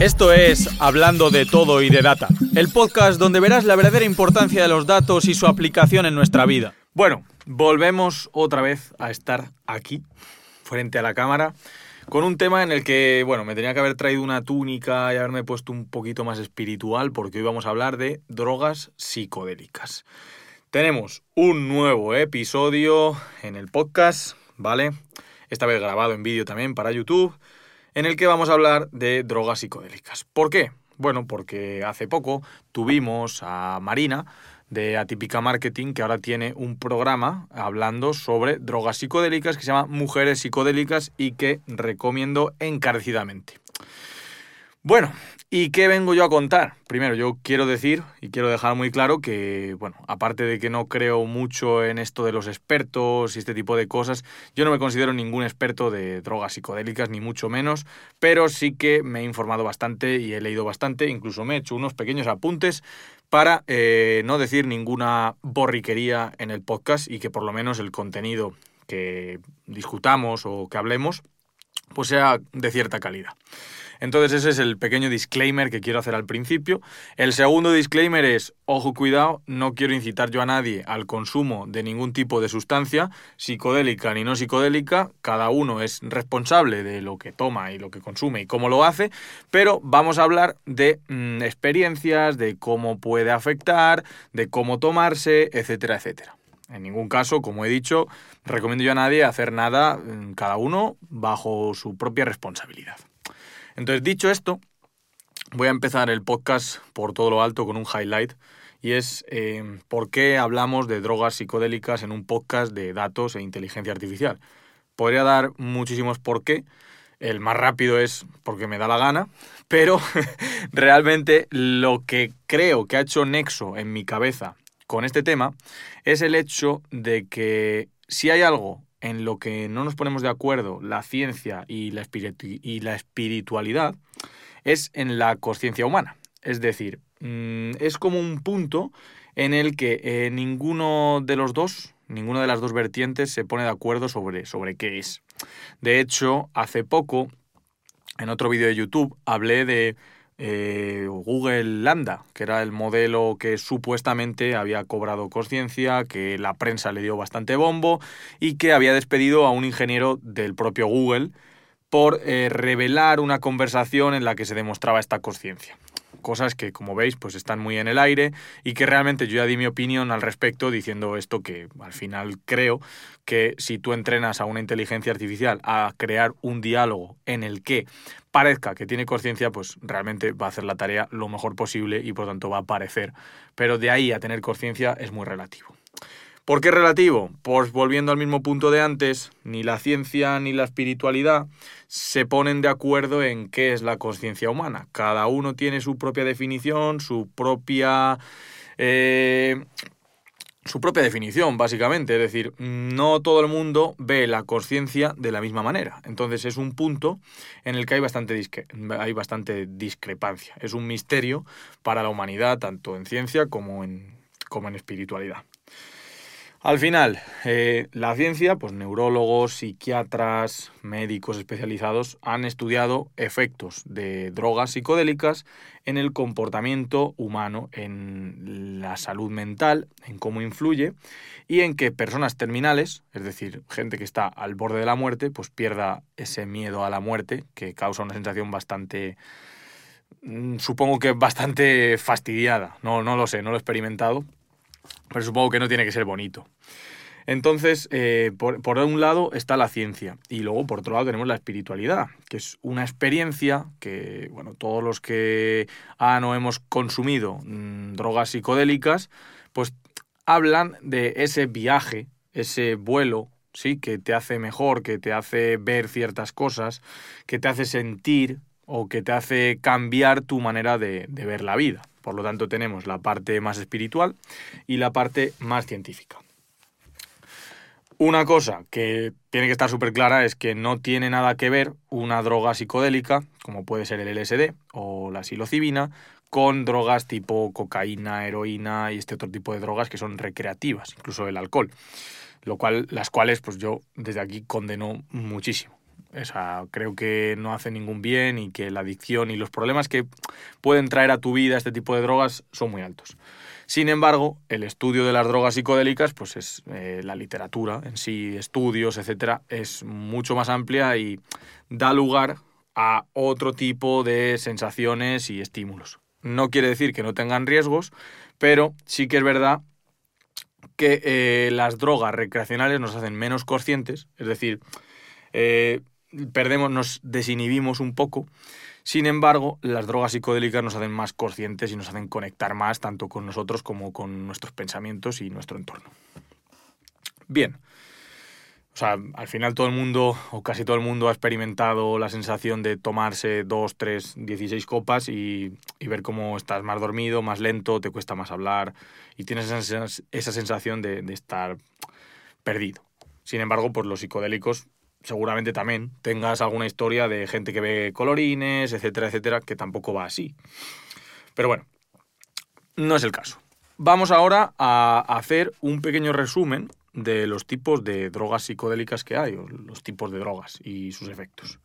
Esto es Hablando de todo y de data, el podcast donde verás la verdadera importancia de los datos y su aplicación en nuestra vida. Bueno, volvemos otra vez a estar aquí, frente a la cámara, con un tema en el que, bueno, me tenía que haber traído una túnica y haberme puesto un poquito más espiritual porque hoy vamos a hablar de drogas psicodélicas. Tenemos un nuevo episodio en el podcast, ¿vale? Esta vez grabado en vídeo también para YouTube en el que vamos a hablar de drogas psicodélicas. ¿Por qué? Bueno, porque hace poco tuvimos a Marina de Atípica Marketing, que ahora tiene un programa hablando sobre drogas psicodélicas que se llama Mujeres Psicodélicas y que recomiendo encarecidamente. Bueno, ¿y qué vengo yo a contar? Primero, yo quiero decir y quiero dejar muy claro que, bueno, aparte de que no creo mucho en esto de los expertos y este tipo de cosas, yo no me considero ningún experto de drogas psicodélicas, ni mucho menos, pero sí que me he informado bastante y he leído bastante, incluso me he hecho unos pequeños apuntes para eh, no decir ninguna borriquería en el podcast y que por lo menos el contenido que discutamos o que hablemos pues sea de cierta calidad. Entonces ese es el pequeño disclaimer que quiero hacer al principio. El segundo disclaimer es, ojo cuidado, no quiero incitar yo a nadie al consumo de ningún tipo de sustancia, psicodélica ni no psicodélica, cada uno es responsable de lo que toma y lo que consume y cómo lo hace, pero vamos a hablar de mm, experiencias, de cómo puede afectar, de cómo tomarse, etcétera, etcétera. En ningún caso, como he dicho, recomiendo yo a nadie hacer nada, mm, cada uno bajo su propia responsabilidad. Entonces, dicho esto, voy a empezar el podcast por todo lo alto con un highlight y es eh, por qué hablamos de drogas psicodélicas en un podcast de datos e inteligencia artificial. Podría dar muchísimos por qué. El más rápido es porque me da la gana, pero realmente lo que creo que ha hecho nexo en mi cabeza con este tema es el hecho de que si hay algo en lo que no nos ponemos de acuerdo la ciencia y la, espiritualidad es en la conciencia humana. Es decir, mm, es como un punto en el que eh, ninguno de los dos, ninguna de las dos vertientes se pone de acuerdo sobre, sobre qué es. De hecho, hace poco, en otro vídeo de YouTube, hablé de eh, Google Lambda, que era el modelo que supuestamente había cobrado conciencia, que la prensa le dio bastante bombo y que había despedido a un ingeniero del propio Google por eh, revelar una conversación en la que se demostraba esta conciencia cosas que, como veis, pues están muy en el aire y que realmente yo ya di mi opinión al respecto diciendo esto que al final creo que si tú entrenas a una inteligencia artificial a crear un diálogo en el que parezca que tiene conciencia, pues realmente va a hacer la tarea lo mejor posible y por tanto va a parecer. Pero de ahí a tener conciencia es muy relativo. ¿Por qué relativo? Pues volviendo al mismo punto de antes, ni la ciencia ni la espiritualidad se ponen de acuerdo en qué es la conciencia humana. Cada uno tiene su propia definición, su propia... Eh, su propia definición, básicamente. Es decir, no todo el mundo ve la conciencia de la misma manera. Entonces es un punto en el que hay bastante, hay bastante discrepancia. Es un misterio para la humanidad, tanto en ciencia como en, como en espiritualidad. Al final, eh, la ciencia, pues neurólogos, psiquiatras, médicos especializados han estudiado efectos de drogas psicodélicas en el comportamiento humano, en la salud mental, en cómo influye y en que personas terminales, es decir, gente que está al borde de la muerte, pues pierda ese miedo a la muerte que causa una sensación bastante mm, supongo que bastante fastidiada. No, no lo sé, no lo he experimentado, pero supongo que no tiene que ser bonito. Entonces, eh, por, un lado está la ciencia y luego por otro lado tenemos la espiritualidad, que es una experiencia que, bueno, todos los que han o hemos consumido mm, drogas psicodélicas, pues hablan de ese viaje, ese vuelo, sí, que te hace mejor, que te hace ver ciertas cosas, que te hace sentir o que te hace cambiar tu manera de ver la vida. Por lo tanto, tenemos la parte más espiritual y la parte más científica. Una cosa que tiene que estar súper clara es que no tiene nada que ver una droga psicodélica, como puede ser el LSD o la psilocibina, con drogas tipo cocaína, heroína y este otro tipo de drogas que son recreativas, incluso el alcohol, lo cual, las cuales pues yo desde aquí condeno muchísimo. O sea, creo que no hace ningún bien y que la adicción y los problemas que pueden traer a tu vida este tipo de drogas son muy altos. Sin embargo, el estudio de las drogas psicodélicas, pues es eh, la literatura en sí, estudios, etcétera, es mucho más amplia y da lugar a otro tipo de sensaciones y estímulos. No quiere decir que no tengan riesgos, pero sí que es verdad que eh, las drogas recreacionales nos hacen menos conscientes, es decir, eh, perdemos, nos desinhibimos un poco. Sin embargo, las drogas psicodélicas nos hacen más conscientes y nos hacen conectar más tanto con nosotros como con nuestros pensamientos y nuestro entorno. Bien. O sea, al final todo el mundo, o casi todo el mundo, ha experimentado la sensación de tomarse dos, tres, dieciséis copas y, ver cómo estás más dormido, más lento, te cuesta más hablar y tienes esa, sensación de, de estar perdido. Sin embargo, por los psicodélicos seguramente también tengas alguna historia de gente que ve colorines, etcétera, etcétera, que tampoco va así. Pero bueno, no es el caso. Vamos ahora a hacer un pequeño resumen de los tipos de drogas psicodélicas que hay, o los tipos de drogas y sus efectos.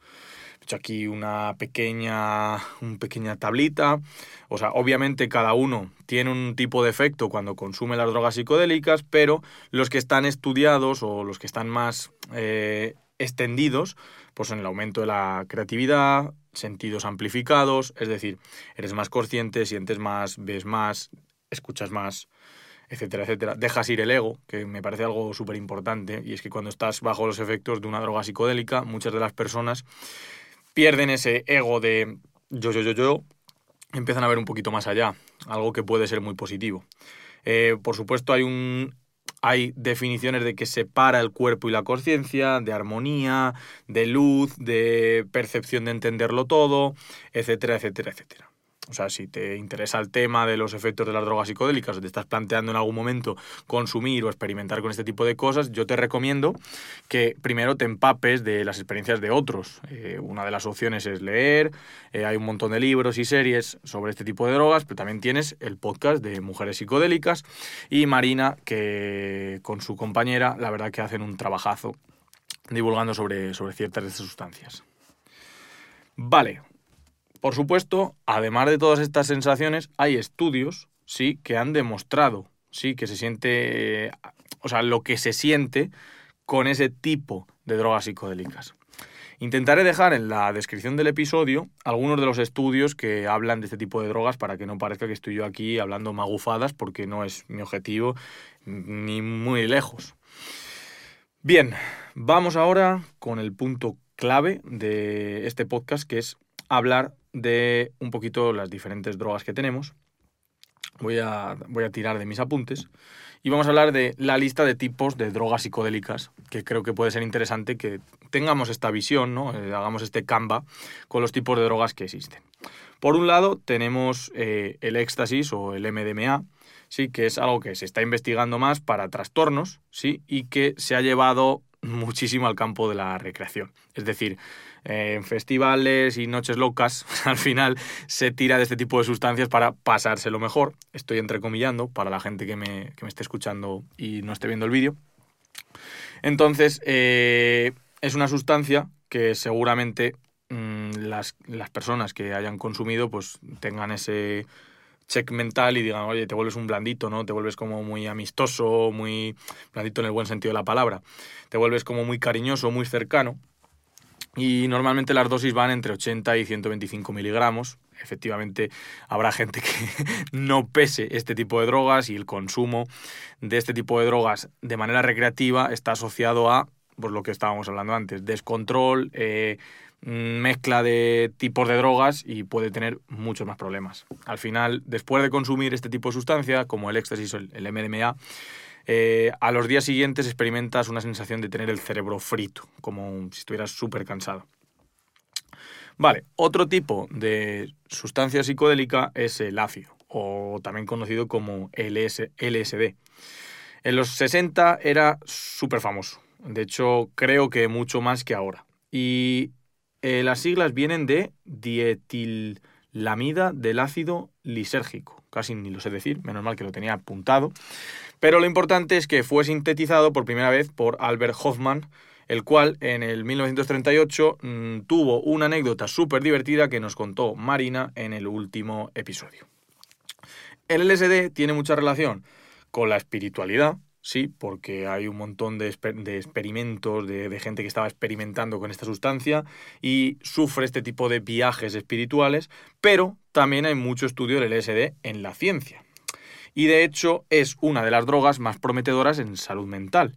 He hecho aquí una pequeña, una pequeña tablita. O sea, obviamente cada uno tiene un tipo de efecto cuando consume las drogas psicodélicas, pero los que están estudiados o los que están más eh, extendidos, pues en el aumento de la creatividad, sentidos amplificados, es decir, eres más consciente, sientes más, ves más, escuchas más, etcétera, etcétera. Dejas ir el ego, que me parece algo súper importante, y es que cuando estás bajo los efectos de una droga psicodélica, muchas de las personas pierden ese ego de yo, yo, yo, yo, empiezan a ver un poquito más allá, algo que puede ser muy positivo. Eh, por supuesto, hay un hay definiciones de que separa el cuerpo y la conciencia, de armonía, de luz, de percepción de entenderlo todo, etcétera, etcétera, etcétera. O sea, si te interesa el tema de los efectos de las drogas psicodélicas o te estás planteando en algún momento consumir o experimentar con este tipo de cosas, yo te recomiendo que primero te empapes de las experiencias de otros. Eh, una de las opciones es leer, eh, hay un montón de libros y series sobre este tipo de drogas, pero también tienes el podcast de Mujeres Psicodélicas y Marina, que con su compañera, la verdad que hacen un trabajazo divulgando sobre, sobre ciertas de estas sustancias. Vale, por supuesto, además de todas estas sensaciones, hay estudios, sí, que han demostrado, sí, que se siente, o sea, lo que se siente con ese tipo de drogas psicodélicas. Intentaré dejar en la descripción del episodio algunos de los estudios que hablan de este tipo de drogas para que no parezca que estoy yo aquí hablando magufadas porque no es mi objetivo ni muy lejos. Bien, vamos ahora con el punto clave de este podcast que es hablar de un poquito las diferentes drogas que tenemos. Voy a, voy a tirar de mis apuntes y vamos a hablar de la lista de tipos de drogas psicodélicas, que creo que puede ser interesante que tengamos esta visión, ¿no? Eh, hagamos este Canva con los tipos de drogas que existen. Por un lado tenemos eh, el éxtasis o el MDMA, sí, que es algo que se está investigando más para trastornos, sí, y que se ha llevado muchísimo al campo de la recreación. Es decir, en festivales y noches locas, al final se tira de este tipo de sustancias para pasárselo mejor. Estoy entrecomillando para la gente que me, que me esté escuchando y no esté viendo el vídeo. Entonces, eh, es una sustancia que seguramente mm, las, las, personas que hayan consumido pues tengan ese check mental y digan, oye, te vuelves un blandito, ¿no? Te vuelves como muy amistoso, muy blandito en el buen sentido de la palabra. Te vuelves como muy cariñoso, muy cercano y normalmente las dosis van entre 80 y 125 miligramos. Efectivamente, habrá gente que no pese este tipo de drogas y el consumo de este tipo de drogas de manera recreativa está asociado a pues, lo que estábamos hablando antes, descontrol, eh, mezcla de tipos de drogas y puede tener muchos más problemas. Al final, después de consumir este tipo de sustancia, como el éxtasis o el MDMA, eh, a los días siguientes experimentas una sensación de tener el cerebro frito, como si estuvieras súper cansado. Vale, otro tipo de sustancia psicodélica es el ácido, o también conocido como LSD. En los 60 era súper famoso, de hecho creo que mucho más que ahora. Y eh, las siglas vienen de dietilamida del ácido lisérgico, casi ni lo sé decir, menos mal que lo tenía apuntado. Pero lo importante es que fue sintetizado por primera vez por Albert Hoffman el cual en el 1938 mm, tuvo una anécdota súper divertida que nos contó Marina en el último episodio. El LSD tiene mucha relación con la espiritualidad, sí, porque hay un montón de, experimentos de, gente que estaba experimentando con esta sustancia y sufre este tipo de viajes espirituales, pero también hay mucho estudio del LSD en la ciencia. Y de hecho es una de las drogas más prometedoras en salud mental.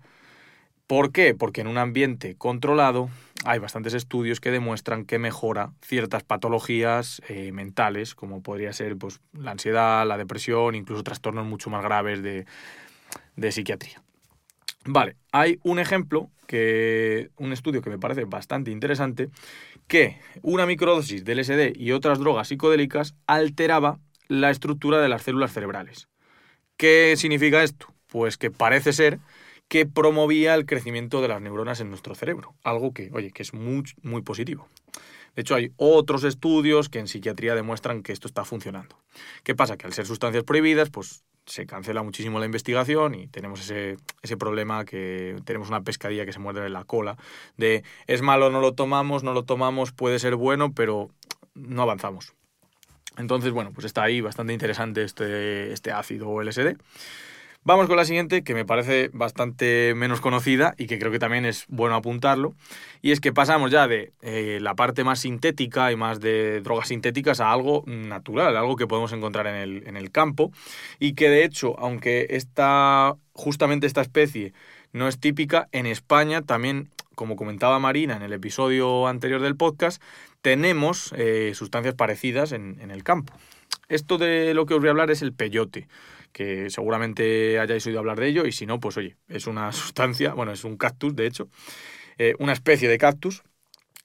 ¿Por qué? Porque en un ambiente controlado hay bastantes estudios que demuestran que mejora ciertas patologías eh, mentales, como podría ser pues, la ansiedad, la depresión, incluso trastornos mucho más graves de, de psiquiatría. Vale, hay un ejemplo, que, un estudio que me parece bastante interesante, que una microdosis de LSD y otras drogas psicodélicas alteraba la estructura de las células cerebrales. ¿Qué significa esto? Pues que parece ser que promovía el crecimiento de las neuronas en nuestro cerebro, algo que, oye, que es muy, muy positivo. De hecho, hay otros estudios que en psiquiatría demuestran que esto está funcionando. ¿Qué pasa? Que al ser sustancias prohibidas, pues se cancela muchísimo la investigación y tenemos ese, ese problema que tenemos una pescadilla que se muerde en la cola de es malo, no lo tomamos, no lo tomamos, puede ser bueno, pero no avanzamos. Entonces, bueno, pues está ahí bastante interesante este, este ácido LSD. Vamos con la siguiente, que me parece bastante menos conocida y que creo que también es bueno apuntarlo. Y es que pasamos ya de eh, la parte más sintética y más de drogas sintéticas a algo natural, algo que podemos encontrar en el, campo. Y que de hecho, aunque esta, justamente esta especie no es típica, en España también, como comentaba Marina en el episodio anterior del podcast, tenemos eh, sustancias parecidas en, en el campo. Esto de lo que os voy a hablar es el peyote que seguramente hayáis oído hablar de ello y si no, pues oye, es una sustancia, bueno, es un cactus, de hecho, eh, una especie de cactus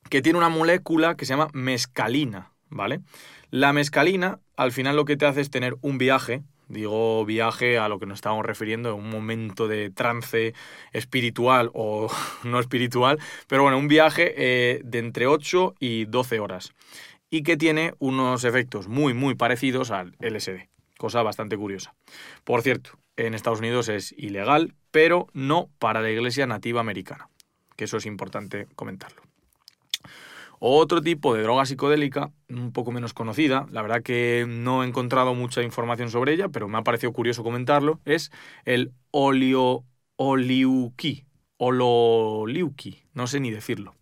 que tiene una molécula que se llama mescalina, ¿vale? La mescalina al final lo que te hace es tener un viaje, digo viaje a lo que nos estábamos refiriendo, un momento de trance espiritual o no espiritual, pero bueno, un viaje eh, de entre 8 y 12 horas y que tiene unos efectos muy muy parecidos al LSD cosa bastante curiosa. Por cierto, en Estados Unidos es ilegal, pero no para la Iglesia Nativa Americana, que eso es importante comentarlo. Otro tipo de droga psicodélica, un poco menos conocida, la verdad que no he encontrado mucha información sobre ella, pero me ha parecido curioso comentarlo, es el olio, oliuki, ololiuki, no sé ni decirlo.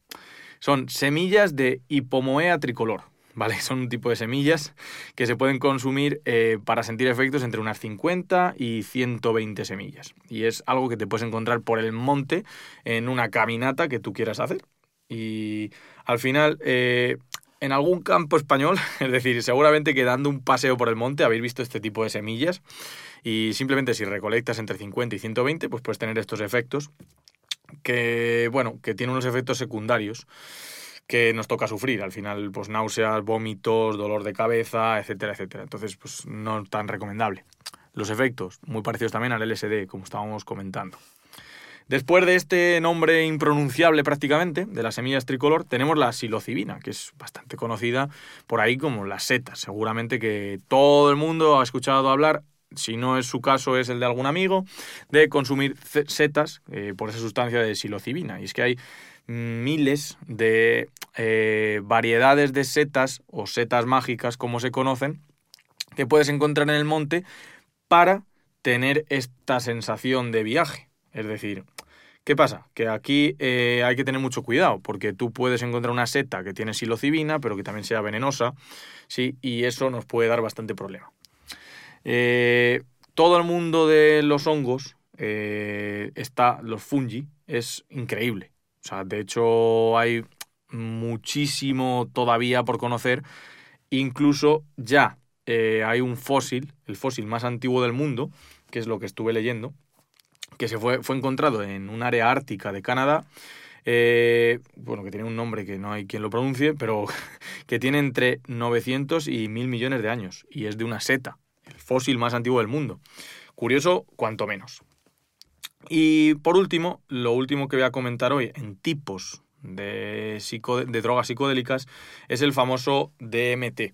Son semillas de hipomoea tricolor, ¿vale? Son un tipo de semillas que se pueden consumir eh, para sentir efectos entre unas 50 y 120 semillas. Y es algo que te puedes encontrar por el monte en una caminata que tú quieras hacer. Y al final, eh, en algún campo español, es decir, seguramente que dando un paseo por el monte habéis visto este tipo de semillas. Y simplemente si recolectas entre 50 y 120, pues puedes tener estos efectos que, bueno, que tienen unos efectos secundarios que nos toca sufrir. Al final, pues náuseas, vómitos, dolor de cabeza, etcétera, etcétera. Entonces, pues no tan recomendable. Los efectos, muy parecidos también al LSD, como estábamos comentando. Después de este nombre impronunciable prácticamente, de las semillas tricolor, tenemos la psilocibina, que es bastante conocida por ahí como las setas. Seguramente que todo el mundo ha escuchado hablar, si no es su caso es el de algún amigo, de consumir setas eh, por esa sustancia de psilocibina. Y es que hay miles de eh, variedades de setas o setas mágicas, como se conocen, que puedes encontrar en el monte para tener esta sensación de viaje. Es decir, ¿qué pasa? Que aquí eh, hay que tener mucho cuidado, porque tú puedes encontrar una seta que tiene psilocibina, pero que también sea venenosa, ¿sí? y eso nos puede dar bastante problema. Eh, todo el mundo de los hongos, está, los fungi, es increíble. O sea, de hecho hay muchísimo todavía por conocer. Incluso ya eh, hay un fósil, el fósil más antiguo del mundo, que es lo que estuve leyendo, que se fue, fue encontrado en un área ártica de Canadá. Eh, bueno, que tiene un nombre que no hay quien lo pronuncie, pero que tiene entre 900 y 1000 millones de años y es de una seta, el fósil más antiguo del mundo. Curioso, cuanto menos. Y por último, lo último que voy a comentar hoy en tipos de, drogas psicodélicas es el famoso DMT.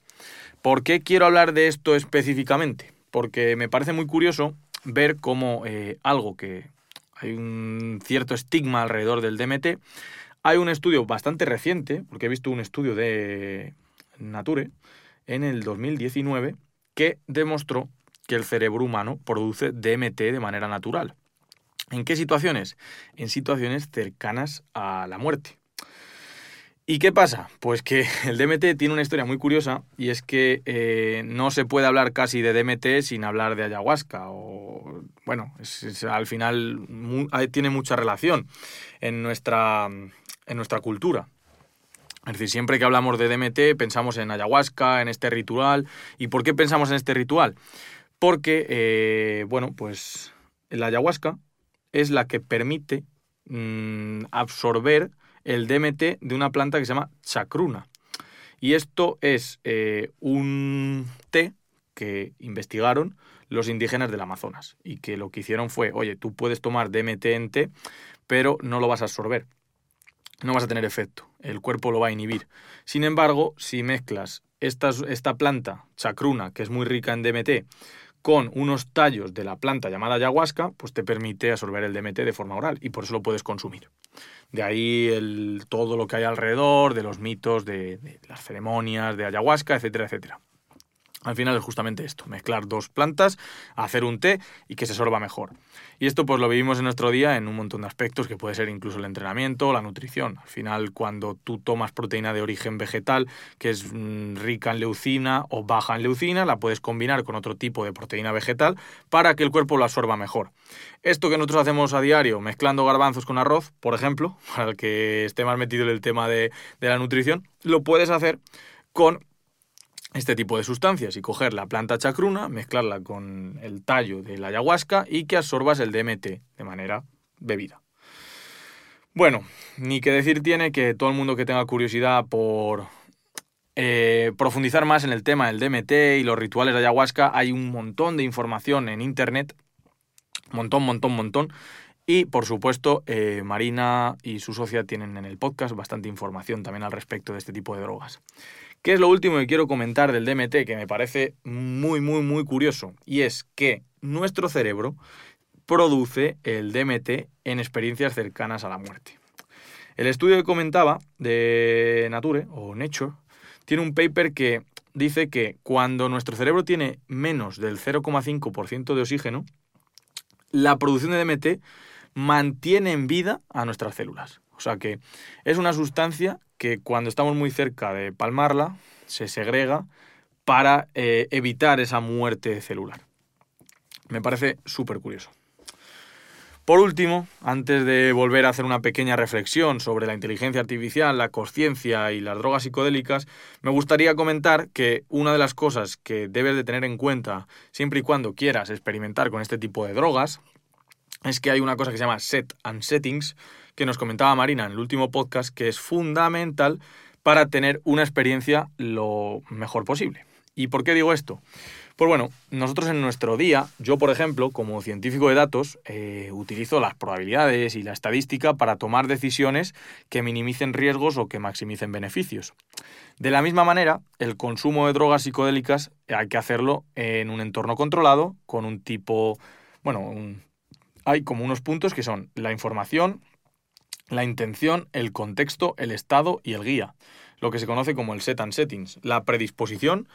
¿Por qué quiero hablar de esto específicamente? Porque me parece muy curioso ver cómo eh, algo que hay un cierto estigma alrededor del DMT. Hay un estudio bastante reciente, porque he visto un estudio de Nature en el 2019 que demostró que el cerebro humano produce DMT de manera natural. ¿En qué situaciones? En situaciones cercanas a la muerte. ¿Y qué pasa? Pues que el DMT tiene una historia muy curiosa y es que eh, no se puede hablar casi de DMT sin hablar de ayahuasca. O, bueno, al final tiene mucha relación en nuestra, en nuestra cultura. Es decir, siempre que hablamos de DMT pensamos en ayahuasca, en este ritual. ¿Y por qué pensamos en este ritual? Porque, eh, bueno, pues la ayahuasca es la que permite mm, absorber el DMT de una planta que se llama chacruna. Y esto es eh, un té que investigaron los indígenas del Amazonas y que lo que hicieron fue, oye, tú puedes tomar DMT en té, pero no lo vas a absorber, no vas a tener efecto, el cuerpo lo va a inhibir. Sin embargo, si mezclas esta, esta planta, chacruna, que es muy rica en DMT, con unos tallos de la planta llamada ayahuasca, pues te permite absorber el DMT de forma oral y por eso lo puedes consumir. De ahí todo lo que hay alrededor, de los mitos, de, de las ceremonias, de ayahuasca, etcétera, etcétera. Al final es justamente esto, mezclar dos plantas, hacer un té y que se sorba mejor. Y esto pues lo vivimos en nuestro día en un montón de aspectos, que puede ser incluso el entrenamiento, la nutrición. Al final cuando tú tomas proteína de origen vegetal, que es mm, rica en leucina o baja en leucina, la puedes combinar con otro tipo de proteína vegetal para que el cuerpo lo absorba mejor. Esto que nosotros hacemos a diario, mezclando garbanzos con arroz, por ejemplo, para el que esté más metido en el tema de, de la nutrición, lo puedes hacer con este tipo de sustancias y coger la planta chacruna, mezclarla con el tallo de la ayahuasca y que absorbas el DMT de manera bebida. Bueno, ni que decir tiene que todo el mundo que tenga curiosidad por eh, profundizar más en el tema del DMT y los rituales de ayahuasca, hay un montón de información en internet, montón, montón, montón. Y por supuesto, eh, Marina y su socia tienen en el podcast bastante información también al respecto de este tipo de drogas. ¿Qué es lo último que quiero comentar del DMT que me parece muy, muy, muy curioso? Y es que nuestro cerebro produce el DMT en experiencias cercanas a la muerte. El estudio que comentaba de Nature o Nature tiene un paper que dice que cuando nuestro cerebro tiene menos del 0,5% de oxígeno, la producción de DMT mantiene en vida a nuestras células. O sea que es una sustancia que cuando estamos muy cerca de palmarla, se segrega para eh, evitar esa muerte celular. Me parece súper curioso. Por último, antes de volver a hacer una pequeña reflexión sobre la inteligencia artificial, la conciencia y las drogas psicodélicas, me gustaría comentar que una de las cosas que debes de tener en cuenta siempre y cuando quieras experimentar con este tipo de drogas es que hay una cosa que se llama set and settings, que nos comentaba Marina en el último podcast, que es fundamental para tener una experiencia lo mejor posible. ¿Y por qué digo esto? Pues bueno, nosotros en nuestro día, yo por ejemplo, como científico de datos, eh, utilizo las probabilidades y la estadística para tomar decisiones que minimicen riesgos o que maximicen beneficios. De la misma manera, el consumo de drogas psicodélicas hay que hacerlo en un entorno controlado, con un tipo, bueno, hay como unos puntos que son la información, la intención, el contexto, el estado y el guía, lo que se conoce como el set and settings, la predisposición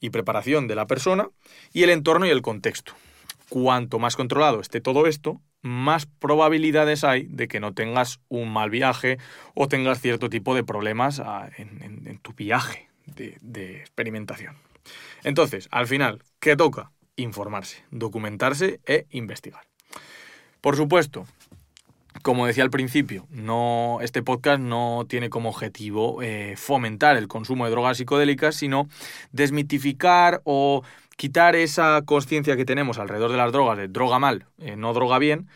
y preparación de la persona y el entorno y el contexto. Cuanto más controlado esté todo esto, más probabilidades hay de que no tengas un mal viaje o tengas cierto tipo de problemas ah, en, tu viaje de, de experimentación. Entonces, al final, ¿qué toca? Informarse, documentarse e investigar. Por supuesto, como decía al principio, no, este podcast no tiene como objetivo eh, fomentar el consumo de drogas psicodélicas, sino desmitificar o quitar esa conciencia que tenemos alrededor de las drogas de droga mal, eh, no droga bien,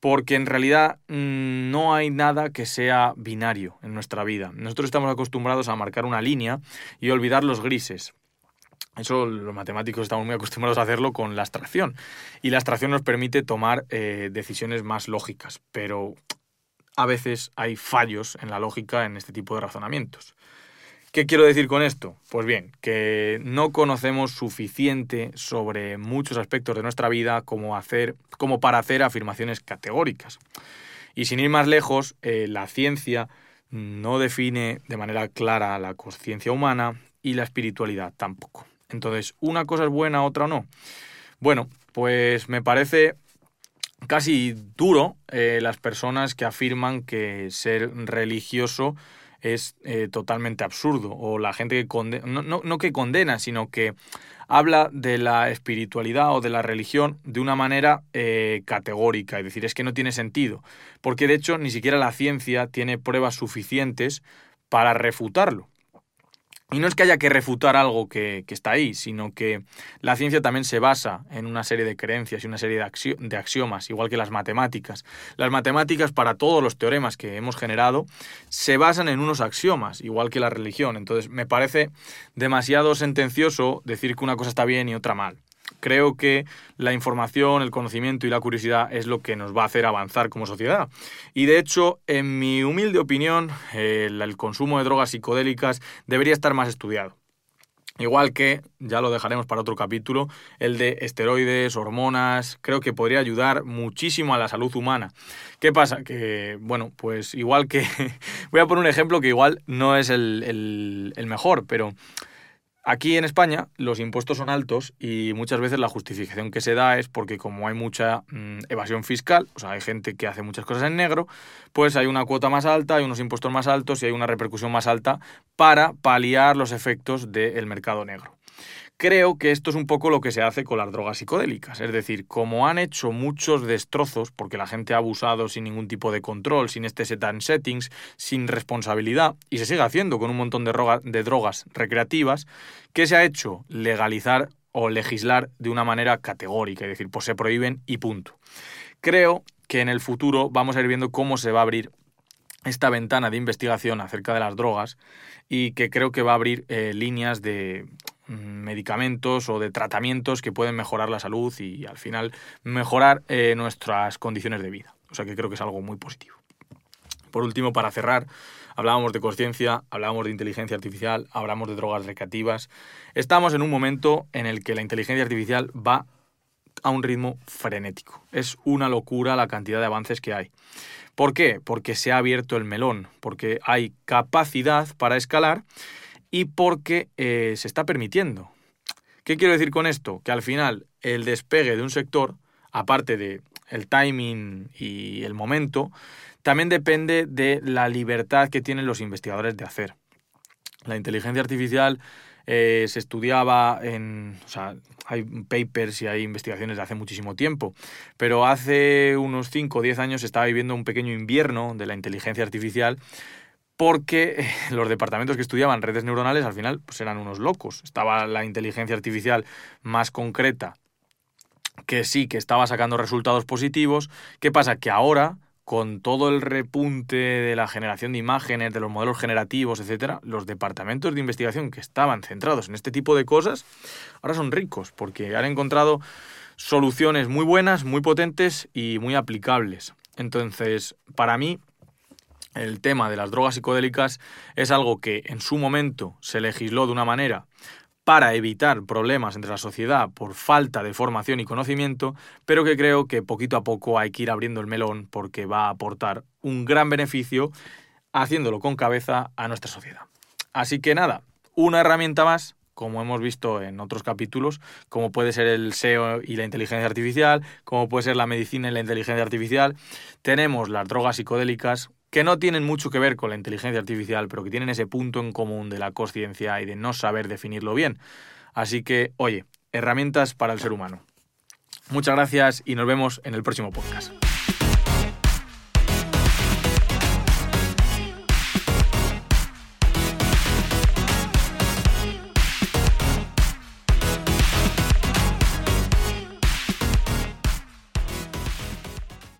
porque en realidad mm, no hay nada que sea binario en nuestra vida. Nosotros estamos acostumbrados a marcar una línea y olvidar los grises. Eso los matemáticos estamos muy acostumbrados a hacerlo con la abstracción. Y la abstracción nos permite tomar eh, decisiones más lógicas, pero a veces hay fallos en la lógica en este tipo de razonamientos. ¿Qué quiero decir con esto? Pues bien, que no conocemos suficiente sobre muchos aspectos de nuestra vida como, hacer, como para hacer afirmaciones categóricas. Y sin ir más lejos, eh, la ciencia no define de manera clara la conciencia humana y la espiritualidad tampoco. Entonces, una cosa es buena, otra no. Bueno, pues me parece casi duro eh, las personas que afirman que ser religioso es eh, totalmente absurdo o la gente que condena, no, que condena, sino que habla de la espiritualidad o de la religión de una manera eh, categórica, es decir, es que no tiene sentido, porque de hecho ni siquiera la ciencia tiene pruebas suficientes para refutarlo. Y no es que haya que refutar algo que, está ahí, sino que la ciencia también se basa en una serie de creencias y una serie de, de, axiomas, igual que las matemáticas. Las matemáticas, para todos los teoremas que hemos generado, se basan en unos axiomas, igual que la religión. Entonces, me parece demasiado sentencioso decir que una cosa está bien y otra mal. Creo que la información, el conocimiento y la curiosidad es lo que nos va a hacer avanzar como sociedad. Y de hecho, en mi humilde opinión, el, consumo de drogas psicodélicas debería estar más estudiado. Igual que, ya lo dejaremos para otro capítulo, el de esteroides, hormonas, creo que podría ayudar muchísimo a la salud humana. ¿Qué pasa? Que, bueno, pues igual que, voy a poner un ejemplo que igual no es el, el mejor, pero Aquí en España los impuestos son altos y muchas veces la justificación que se da es porque como hay mucha mm, evasión fiscal, o sea, hay gente que hace muchas cosas en negro, pues hay una cuota más alta, hay unos impuestos más altos y hay una repercusión más alta para paliar los efectos del mercado negro. Creo que esto es un poco lo que se hace con las drogas psicodélicas, es decir, como han hecho muchos destrozos, porque la gente ha abusado sin ningún tipo de control, sin este set and settings, sin responsabilidad, y se sigue haciendo con un montón de, drogas recreativas, ¿qué se ha hecho? Legalizar o legislar de una manera categórica, es decir, pues se prohíben y punto. Creo que en el futuro vamos a ir viendo cómo se va a abrir esta ventana de investigación acerca de las drogas y que creo que va a abrir eh, líneas de medicamentos o de tratamientos que pueden mejorar la salud y al final mejorar eh, nuestras condiciones de vida. O sea que creo que es algo muy positivo. Por último, para cerrar, hablábamos de conciencia, hablábamos de inteligencia artificial, hablamos de drogas recreativas. Estamos en un momento en el que la inteligencia artificial va a un ritmo frenético. Es una locura la cantidad de avances que hay. ¿Por qué? Porque se ha abierto el melón, porque hay capacidad para escalar y porque eh, se está permitiendo. ¿Qué quiero decir con esto? Que al final el despegue de un sector, aparte de el timing y el momento, también depende de la libertad que tienen los investigadores de hacer. La inteligencia artificial eh, se estudiaba en... O sea, hay papers y hay investigaciones de hace muchísimo tiempo, pero hace unos 5 o 10 años estaba viviendo un pequeño invierno de la inteligencia artificial porque eh, los departamentos que estudiaban redes neuronales al final pues eran unos locos. Estaba la inteligencia artificial más concreta que sí, que estaba sacando resultados positivos. ¿Qué pasa? Que ahora, con todo el repunte de la generación de imágenes, de los modelos generativos, etcétera, los departamentos de investigación que estaban centrados en este tipo de cosas, ahora son ricos, porque han encontrado soluciones muy buenas, muy potentes y muy aplicables. Entonces, para mí, el tema de las drogas psicodélicas es algo que en su momento se legisló de una manera para evitar problemas entre la sociedad por falta de formación y conocimiento, pero que creo que poquito a poco hay que ir abriendo el melón porque va a aportar un gran beneficio haciéndolo con cabeza a nuestra sociedad. Así que nada, una herramienta más como hemos visto en otros capítulos, como puede ser el SEO y la inteligencia artificial, como puede ser la medicina y la inteligencia artificial. Tenemos las drogas psicodélicas, que no tienen mucho que ver con la inteligencia artificial, pero que tienen ese punto en común de la conciencia y de no saber definirlo bien. Así que, oye, herramientas para el ser humano. Muchas gracias y nos vemos en el próximo podcast.